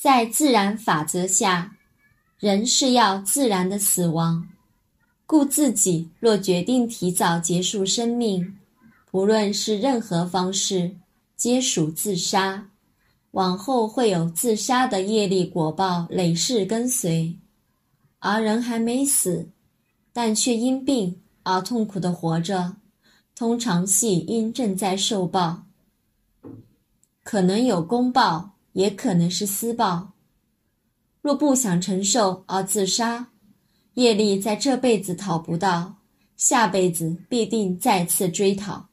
在自然法则下，人是要自然的死亡，故自己若决定提早结束生命，不论是任何方式，皆属自杀。往后会有自杀的业力果报累世跟随，而人还没死，但却因病而痛苦的活着，通常系因正在受报，可能有公报。也可能是私报。若不想承受而自杀，业力在这辈子讨不到，下辈子必定再次追讨。